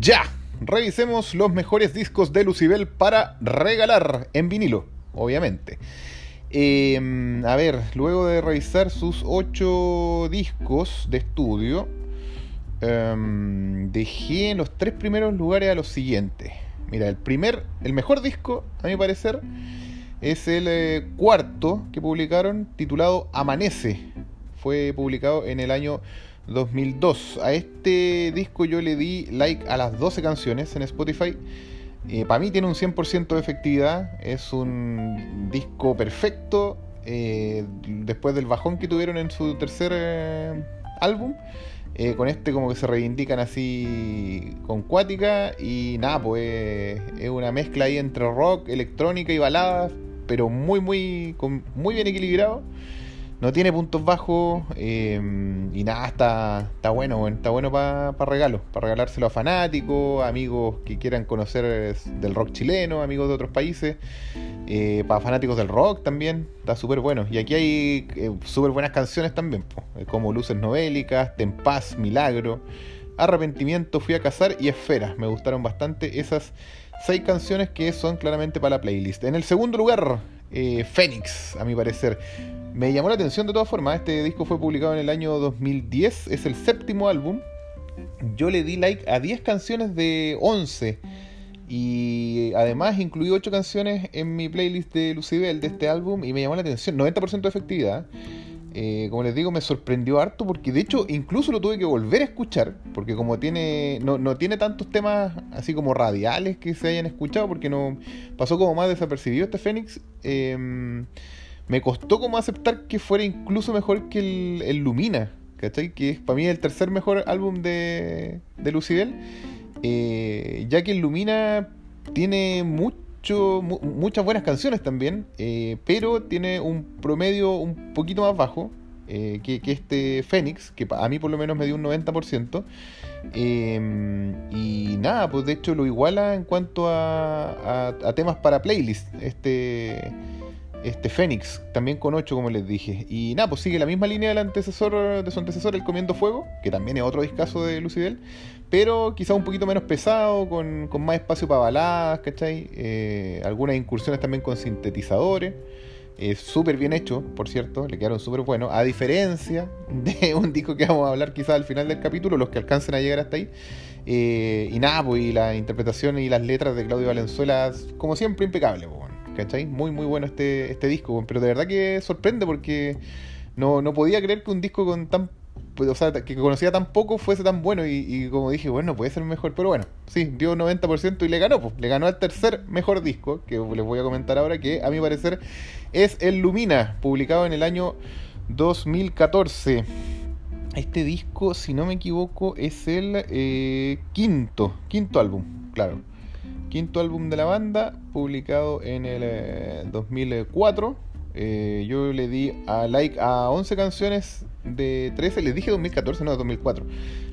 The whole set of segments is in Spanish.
Ya, revisemos los mejores discos de Lucibel para regalar en vinilo, obviamente. Em, a ver, luego de revisar sus ocho discos de estudio, em, dejé en los tres primeros lugares a los siguientes. Mira, el primer, el mejor disco, a mi parecer, es el eh, cuarto que publicaron, titulado Amanece. Fue publicado en el año 2002. A este disco yo le di like a las 12 canciones en Spotify. Eh, Para mí tiene un 100% de efectividad. Es un disco perfecto. Eh, después del bajón que tuvieron en su tercer eh, álbum. con este como que se reivindican así con cuática. Y nada, pues es una mezcla ahí entre rock, electrónica y baladas. Pero muy, muy, muy bien equilibrado no tiene puntos bajos em, y nada, está, está bueno, está bueno para pa regalo, para regalárselo a fanáticos, amigos que quieran conocer del rock chileno, amigos de otros países, eh, para fanáticos del rock también, está súper bueno. Y aquí hay eh, súper buenas canciones también, eh, como Luces Novélicas, Tempaz, Milagro, Arrepentimiento, Fui a Cazar y Esferas. Me gustaron bastante esas seis canciones que son claramente para la playlist. En el segundo lugar, Fénix, a mi parecer. Me llamó la atención de todas formas. Este disco fue publicado en el año 2010. Es el séptimo álbum. Yo le di like a 10 canciones de 11. Y además incluí 8 canciones en mi playlist de Lucibel de este álbum. Y me llamó la atención. 90% de efectividad. Eh, como les digo, me sorprendió harto porque de hecho incluso lo tuve que volver a escuchar, porque como tiene no, no, tiene tantos temas así como radiales que se hayan escuchado, porque no pasó como más desapercibido este Fénix. Eh, me costó como aceptar que fuera incluso mejor que el, Lumina, ¿cachai? Que es para mí el tercer mejor álbum de, de Lucibel, eh, ya que el Lumina tiene mucho, muchas buenas canciones también, eh, pero tiene un promedio un poquito más bajo. Eh, que, este Fénix, que a mí por lo menos me dio un 90%. y nada, pues de hecho lo iguala en cuanto a, a temas para playlist. Este, este Fénix, también con 8 como les dije. Y nada, pues sigue la misma línea del antecesor, de su antecesor, El Comiendo Fuego, que también es otro discazo de Lucidel, pero quizá un poquito menos pesado, con, más espacio para baladas, ¿cachai? Eh, algunas incursiones también con sintetizadores. Es súper bien hecho, por cierto, le quedaron súper buenos, a diferencia de un disco que vamos a hablar quizá al final del capítulo, los que alcancen a llegar hasta ahí. Eh, y nada, pues y la interpretación y las letras de Claudio Valenzuela, como siempre, impecable, pues, ¿cachai? Muy, muy bueno este, este disco, pero de verdad que sorprende porque no, no podía creer que un disco con tan o sea, que conocía tan poco fuese tan bueno y, como dije, bueno, puede ser mejor, pero bueno, sí, dio 90% y le ganó, pues, le ganó al tercer mejor disco, que les voy a comentar ahora, que a mi parecer es el Lumina, publicado en el año 2014. Este disco, si no me equivoco, es el eh, quinto, quinto álbum, claro quinto álbum de la banda, publicado en el 2004. Eh, eh, yo le di a like a 11 canciones de 13, les dije 2014, no, 2004.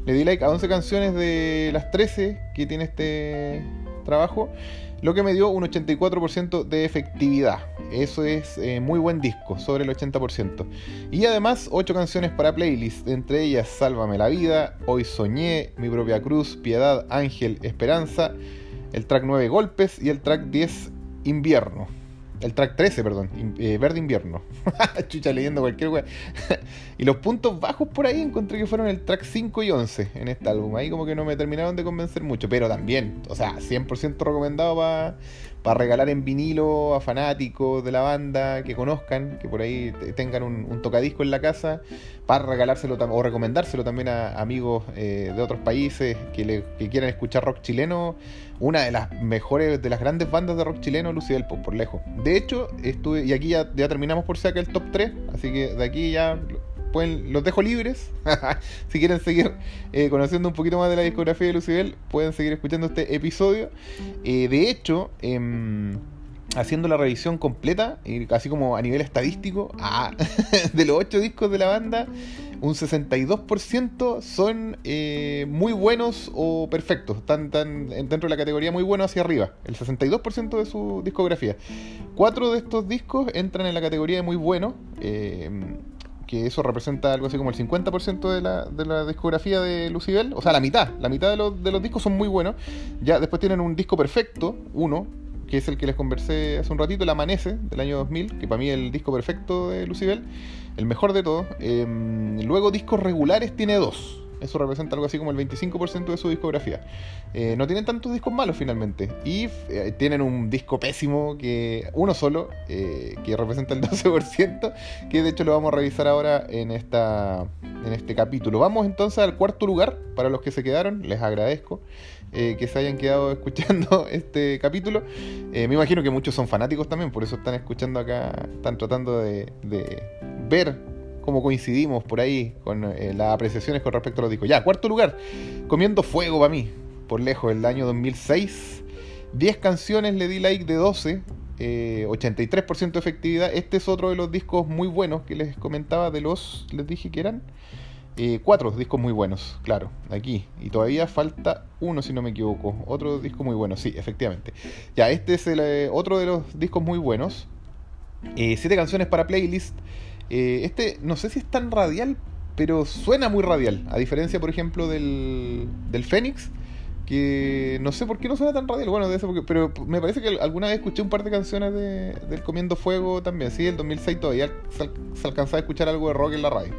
Le di like a 11 canciones de las 13 que tiene este trabajo, lo que me dio un 84% de efectividad. Eso es eh, muy buen disco, sobre el 80%. Y además 8 canciones para playlist, entre ellas Sálvame la vida, Hoy soñé, Mi propia cruz, Piedad, Ángel, Esperanza el track 9 Golpes y el track 10 Invierno. El track 13, perdón, eh, Verde Invierno. Chucha leyendo cualquier wea. y los puntos bajos por ahí encontré que fueron el track 5 y 11 en este álbum. Ahí como que no me terminaron de convencer mucho, pero también, o sea, 100% recomendado para para regalar en vinilo a fanáticos de la banda que conozcan, que por ahí tengan un, tocadisco en la casa, para regalárselo o recomendárselo también a amigos eh, de otros países que, le, quieran escuchar rock chileno. Una de las mejores, de las grandes bandas de rock chileno, Lucía Pop, por lejos. De hecho, estuve, y aquí ya, terminamos por acá el top 3, así que de aquí ya los dejo libres. si quieren seguir eh, conociendo un poquito más de la discografía de Lucibel, pueden seguir escuchando este episodio. Eh, de hecho, em, haciendo la revisión completa, así como a nivel estadístico, de los 8 discos de la banda, un 62% son eh, muy buenos o perfectos, están, dentro de la categoría muy bueno hacia arriba, el 62% de su discografía. Cuatro de estos discos entran en la categoría de muy bueno que eso representa algo así como el 50% de la, de la discografía de Lucibel, o sea, la mitad, la mitad de los, de los discos son muy buenos. Ya después tienen un disco perfecto, uno, que es el que les conversé hace un ratito, el Amanece, del año 2000, que para mí es el disco perfecto de Lucibel, el mejor de todos. Em, luego discos regulares tiene dos. Eso representa algo así como el 25% de su discografía. Eh, no tienen tantos discos malos finalmente. Y eh, tienen un disco pésimo, que uno solo, eh, que representa el 12%, que de hecho lo vamos a revisar ahora en, esta, en este capítulo. Vamos entonces al cuarto lugar, para los que se quedaron, les agradezco. que se hayan quedado escuchando este capítulo. me imagino que muchos son fanáticos también, por eso están escuchando acá, están tratando de, de ver cómo coincidimos por ahí con eh, las apreciaciones con respecto a los discos. Ya, cuarto lugar, Comiendo Fuego para mí, por lejos, el año 2006. 10 canciones le di like de 12, 83% eh, de efectividad. Este es otro de los discos muy buenos que les comentaba de los, les dije que eran. Eh, cuatro discos muy buenos, claro, aquí. Y todavía falta uno, si no me equivoco. Otro disco muy bueno, sí, efectivamente. Ya, este es el otro de los discos muy buenos. siete canciones para playlist. Eh, este, no sé si es tan radial, pero suena muy radial. A diferencia, por ejemplo, del, del Fénix, que no sé por qué no suena tan radial. Bueno, de eso, porque, pero me parece que alguna vez escuché un par de canciones de, del Comiendo Fuego también. Sí, el 2006 todavía se, se alcanzaba a escuchar algo de rock en la radio.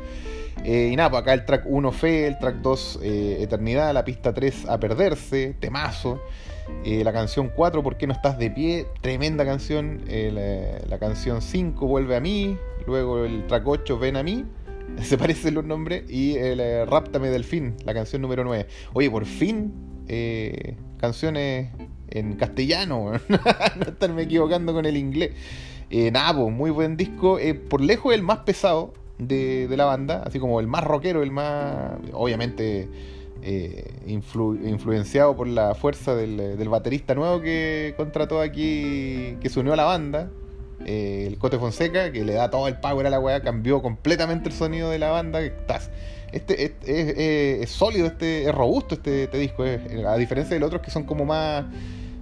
Eh, y nada, pues acá el track 1 Fe, el track 2 eh, Eternidad, la pista 3 A Perderse, temazo. Eh, la canción 4, ¿Por qué no estás de pie? Tremenda canción. Eh, la, canción 5, Vuelve a mí. Luego el track 8, Ven a mí. Se parecen los nombres. Y el eh, Ráptame del fin, la canción número 9. Oye, por fin, canciones en castellano. no estarme equivocando con el inglés. nada, pues, muy buen disco. por lejos el más pesado de, de la banda. Así como el más rockero, el más. Obviamente eh, influenciado por la fuerza del, baterista nuevo que contrató aquí, que se unió a la banda, eh, el Cote Fonseca, que le da todo el power a la weá, cambió completamente el sonido de la banda. Este, este es, sólido, este es robusto este, este disco, a diferencia de los otros que son como más,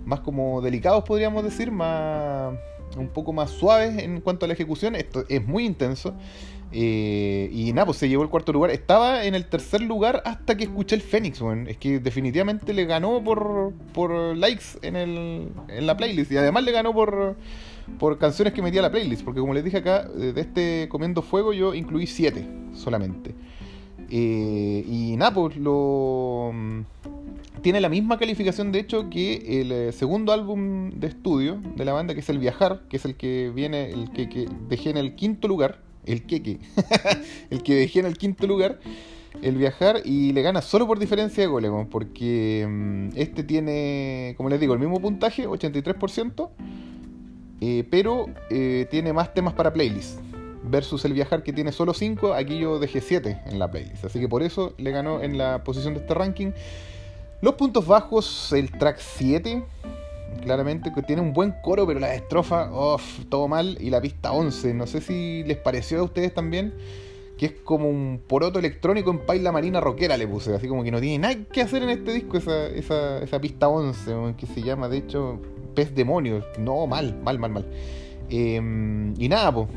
más como delicados, podríamos decir, más un poco más suaves en cuanto a la ejecución. Esto es muy intenso. Eh, y nada, pues se llevó el cuarto lugar. Estaba en el tercer lugar hasta que escuché el Fénix, Es que definitivamente le ganó por, por likes en, el, en la playlist. Y además le ganó por, por canciones que metía a la playlist. Porque como les dije acá, eh, de este Comiendo Fuego yo incluí siete solamente. Eh, y nada, pues lo. Tiene la misma calificación, de hecho, que el segundo álbum de estudio de la banda, que es El Viajar, que es el que viene, el que, que dejé en el quinto lugar el queque, el que dejé en el quinto lugar, el viajar y le gana solo por diferencia de goles, porque mm, este tiene, como les digo, el mismo puntaje, 83%, eh, pero eh, tiene más temas para playlist. Versus el viajar que tiene solo 5, aquí yo dejé 7 en la playlist. Así que por eso le ganó en la posición de este ranking. Los puntos bajos, el track 7, claramente, que tiene un buen coro, pero la estrofa, uff, todo mal. Y la pista 11, no sé si les pareció a ustedes también, que es como un poroto electrónico en paila marina rockera, le puse, así como que no tiene nada que hacer en este disco, esa, esa, esa pista 11, que se llama, de hecho, Pez Demonios. No, mal, mal, mal, mal. Em, y nada, pues,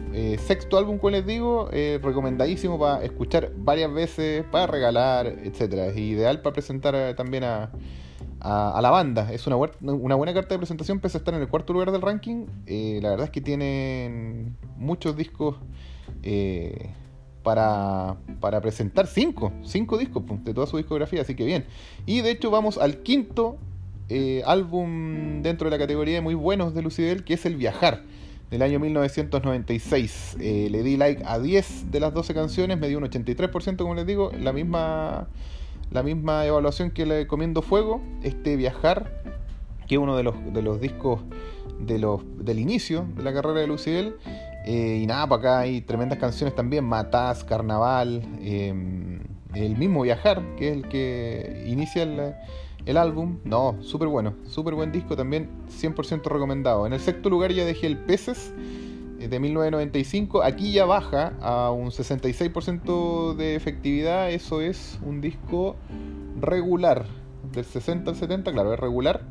sexto álbum, como les digo, eh, recomendadísimo para escuchar varias veces, para regalar, etcétera. Ideal para presentar eh, también a, la banda. Es una, buena carta de presentación, pese a estar en el cuarto lugar del ranking. Eh, la verdad es que tienen muchos discos eh, para, presentar. Cinco, cinco discos de toda su discografía, así que bien. Y de hecho vamos al quinto eh, álbum dentro de la categoría de muy buenos de Lucidel, que es El Viajar. Del año 1996. le di like a 10 de las 12 canciones, me dio un 83%, como les digo, la misma la misma evaluación que le Comiendo Fuego, este Viajar, que es uno de los, de los discos de los, del inicio de la carrera de Lucibel. Eh, y nada, para acá hay tremendas canciones también, Mataz, Carnaval, em, el mismo Viajar, que es el que inicia el, el álbum. No, súper bueno, súper buen disco también, 100% recomendado. En el sexto lugar ya dejé el Peces eh, de 1995. Aquí ya baja a un 66% de efectividad. Eso es un disco regular. del 60 al 70, claro, es regular.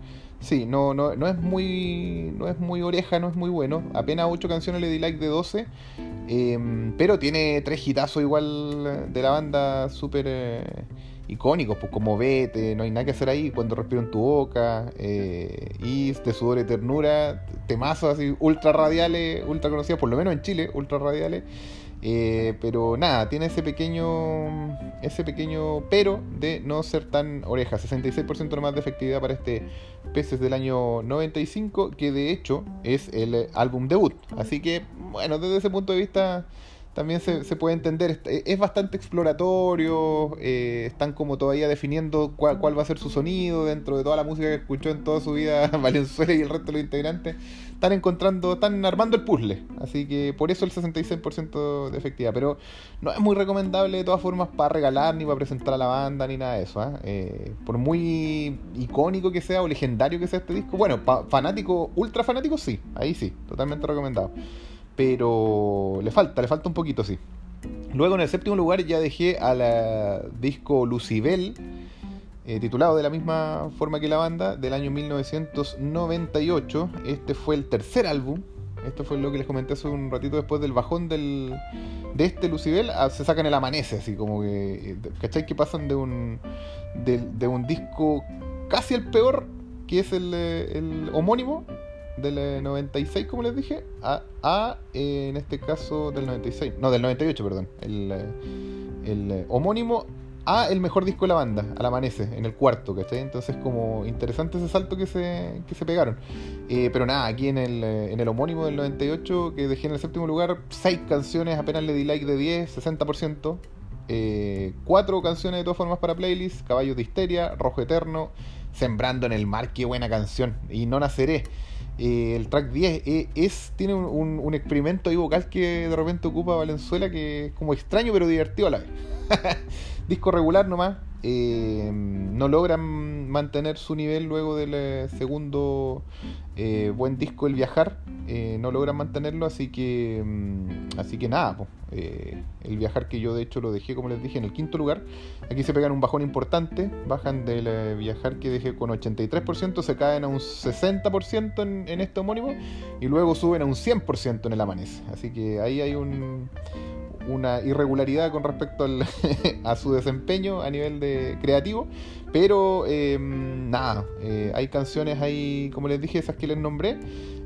Sí, no, no, no es muy no es muy oreja, no es muy bueno. Apenas 8 canciones le di like de 12. Em, pero tiene tres hitazos igual de la banda súper eh, icónicos, pues como Vete, No hay nada que hacer ahí, Cuando respiro en tu boca, eh, y de sudor y ternura, temazos así ultra radiales, ultra conocidos, por lo menos en Chile, ultra radiales. Eh, pero nada, tiene ese pequeño ese pequeño pero de no ser tan oreja. 66% más de efectividad para este Peces del año 95, que de hecho es el álbum debut. Así que, bueno, desde ese punto de vista también se, puede entender. Es bastante exploratorio, eh, están como todavía definiendo cuál, va a ser su sonido dentro de toda la música que escuchó en toda su vida Valenzuela y el resto de los integrantes. Están encontrando, están armando el puzzle. Así que por eso el 66% de efectividad. Pero no es muy recomendable de todas formas para regalar, ni para presentar a la banda, ni nada de eso. ¿ah? Eh, por muy icónico que sea o legendario que sea este disco, bueno, fanático, ultra fanático, sí, ahí sí, totalmente recomendado pero le falta, le falta un poquito, sí. Luego en el séptimo lugar ya dejé al disco Lucibel, eh, titulado de la misma forma que la banda, del año 1998. Este fue el tercer álbum. Esto fue lo que les comenté hace un ratito después del bajón del, de este Lucibel. Ah, se sacan el amanece, así como que. ¿Cachai? Que pasan de un, de, un disco casi el peor, que es el, el homónimo, del 96, como les dije, a, a en este caso del 96, no, del 98, perdón, el, el eh, homónimo a el mejor disco de la banda, al amanece, en el cuarto, ¿cachai? Entonces como interesante ese salto que se, que se pegaron. Eh, pero nada, aquí en el, eh, en el homónimo del 98, que dejé en el séptimo lugar, 6 canciones, apenas le di like de 10, 60%. Eh, cuatro canciones de todas formas para playlist, Caballos de Histeria, Rojo Eterno, Sembrando en el Mar, qué buena canción, y No Naceré. Eh, el track 10 eh, es, tiene un, experimento ahí vocal que de repente ocupa Valenzuela que es como extraño pero divertido a la vez. Disco regular nomás. Eh, no logran mantener su nivel luego del segundo buen disco El Viajar. no logran mantenerlo, así que mm, así que nada, el viajar que yo de hecho lo dejé como les dije en el quinto lugar. Aquí se pegan un bajón importante, bajan del viajar que dejé con 83%, se caen a un 60% en, en este homónimo y luego suben a un 100% en el amanece. Así que ahí hay un, una irregularidad con respecto a su desempeño a nivel de creativo. Pero em, nada, eh, hay canciones ahí, como les dije, esas que les nombré.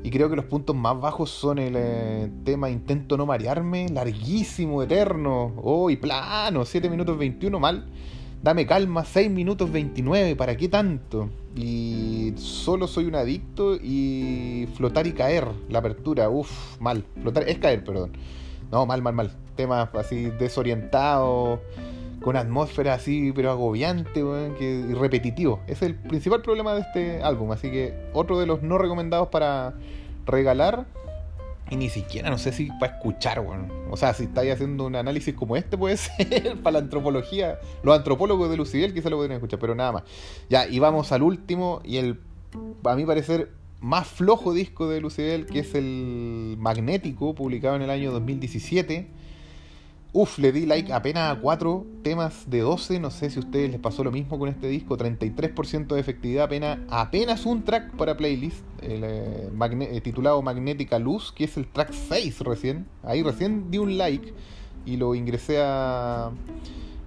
Y creo que los puntos más bajos son el eh, tema Intento no marearme, larguísimo, eterno, oh, y plano, 7 minutos 21, mal. Dame calma, 6 minutos 29, ¿para qué tanto? Y solo soy un adicto y flotar y caer, la apertura, uff, mal. Flotar es caer, perdón. No, mal, mal, mal. Temas así desorientados, con atmósfera así, pero agobiante que, y repetitivo. es el principal problema de este álbum. Así que otro de los no recomendados para regalar. Y ni siquiera, no sé si para escuchar, bueno. O sea, si estáis haciendo un análisis como este, puede ser para la antropología. Los antropólogos de Lucibel quizá lo podrían escuchar, pero nada más. Ya, y vamos al último y el, a mi parecer, más flojo disco de Lucibel, que es el Magnético, publicado en el año 2017. Uf, le di like apenas a 4 temas de 12. No sé si a ustedes les pasó lo mismo con este disco. 33% de efectividad, apenas, apenas un track para playlist. Eh, eh, titulado Magnética Luz, que es el track 6 recién. Ahí recién di un like y lo ingresé a.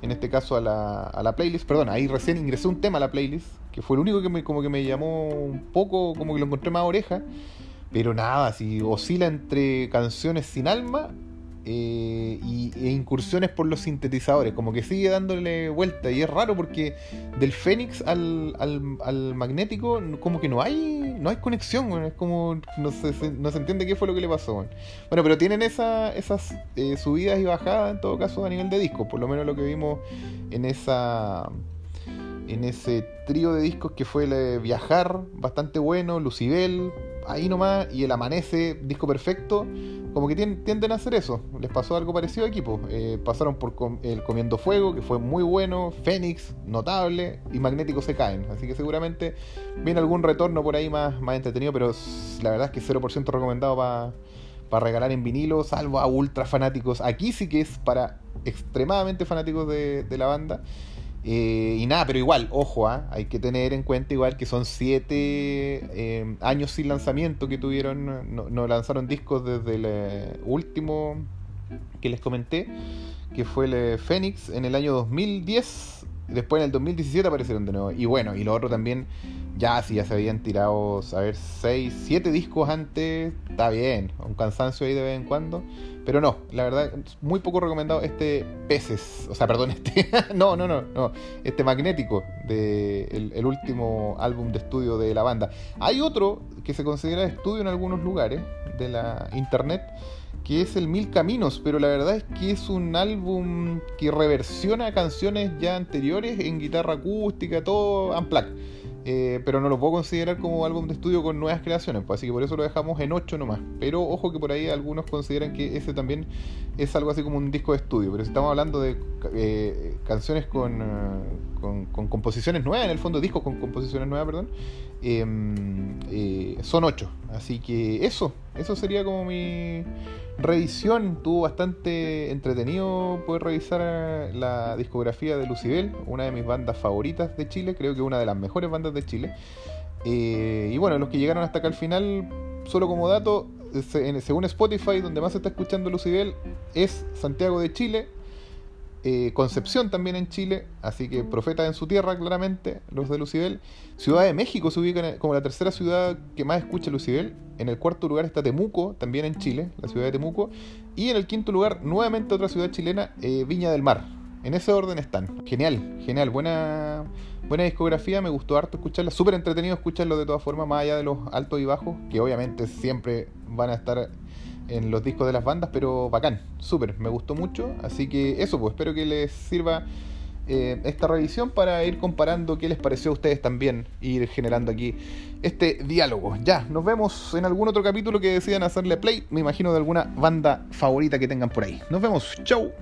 En este caso a la, a la playlist. Perdón, ahí recién ingresé un tema a la playlist que fue el único que me, como que me llamó un poco, como que lo encontré más oreja. Pero nada, si oscila entre canciones sin alma eh, y, e incursiones por los sintetizadores, como que sigue dándole vuelta. Y es raro porque del Fénix al, al, magnético, como que no hay no hay conexión, es como no se, no se entiende qué fue lo que le pasó. Bueno, pero tienen esa, esas eh, subidas y bajadas en todo caso a nivel de disco, por lo menos lo que vimos en esa en ese trío de discos que fue el Viajar, bastante bueno, Lucibel, ahí nomás, y el Amanece, disco perfecto, como que tienden, a hacer eso. Les pasó algo parecido a equipo. Eh, pasaron por el Comiendo Fuego, que fue muy bueno, Fénix, notable, y Magnético se caen. Así que seguramente viene algún retorno por ahí más, más entretenido, pero la verdad es que 0% recomendado para regalar en vinilo, salvo a ultra fanáticos. Aquí sí que es para extremadamente fanáticos de, de la banda. Eh, y nada, pero igual, ojo, ¿ah? hay que tener en cuenta igual que son siete eh, años sin lanzamiento que tuvieron, no, lanzaron discos desde el último que les comenté, que fue el Phoenix en el año 2010 Después en el 2017 aparecieron de nuevo. Y bueno, y lo otro también, ya si ya se habían tirado, a ver, 6, 7 discos antes, está bien, un cansancio ahí de vez en cuando. Pero no, la verdad, muy poco recomendado este Peces, o sea, perdón, este, no, no, no, no, este Magnético, de el, último álbum de estudio de la banda. Hay otro que se considera estudio en algunos lugares de la internet, que es el Mil Caminos, pero la verdad es que es un álbum que reversiona canciones ya anteriores en guitarra acústica, todo unplugged. Eh, pero no lo puedo considerar como álbum de estudio con nuevas creaciones, pues, así que por eso lo dejamos en 8 nomás. Pero ojo que por ahí algunos consideran que ese también es algo así como un disco de estudio, pero si estamos hablando de eh, canciones con, eh, con, composiciones nuevas, en el fondo discos con composiciones nuevas, perdón, em, son 8. Así que eso, eso sería como mi revisión. Tuvo bastante entretenido poder revisar la discografía de Lucibel, una de mis bandas favoritas de Chile, creo que una de las mejores bandas de Chile. Eh, y bueno, los que llegaron hasta acá al final, solo como dato, según Spotify, donde más se está escuchando Lucibel, es Santiago de Chile, eh, Concepción también en Chile, así que profeta en su tierra, claramente, los de Lucibel. Ciudad de México se ubica como la tercera ciudad que más escucha Lucibel. En el cuarto lugar está Temuco, también en Chile, la ciudad de Temuco. Y en el quinto lugar, nuevamente otra ciudad chilena, eh, Viña del Mar. En ese orden están. Genial, genial, buena, buena discografía, me gustó harto escucharla. Súper entretenido escucharlo de todas formas, más allá de los altos y bajos, que obviamente siempre van a estar en los discos de las bandas, pero bacán, súper, me gustó mucho. Así que eso, pues espero que les sirva eh, esta revisión para ir comparando qué les pareció a ustedes también, ir generando aquí este diálogo. Ya, nos vemos en algún otro capítulo que decidan hacerle play, me imagino de alguna banda favorita que tengan por ahí. Nos vemos, chau.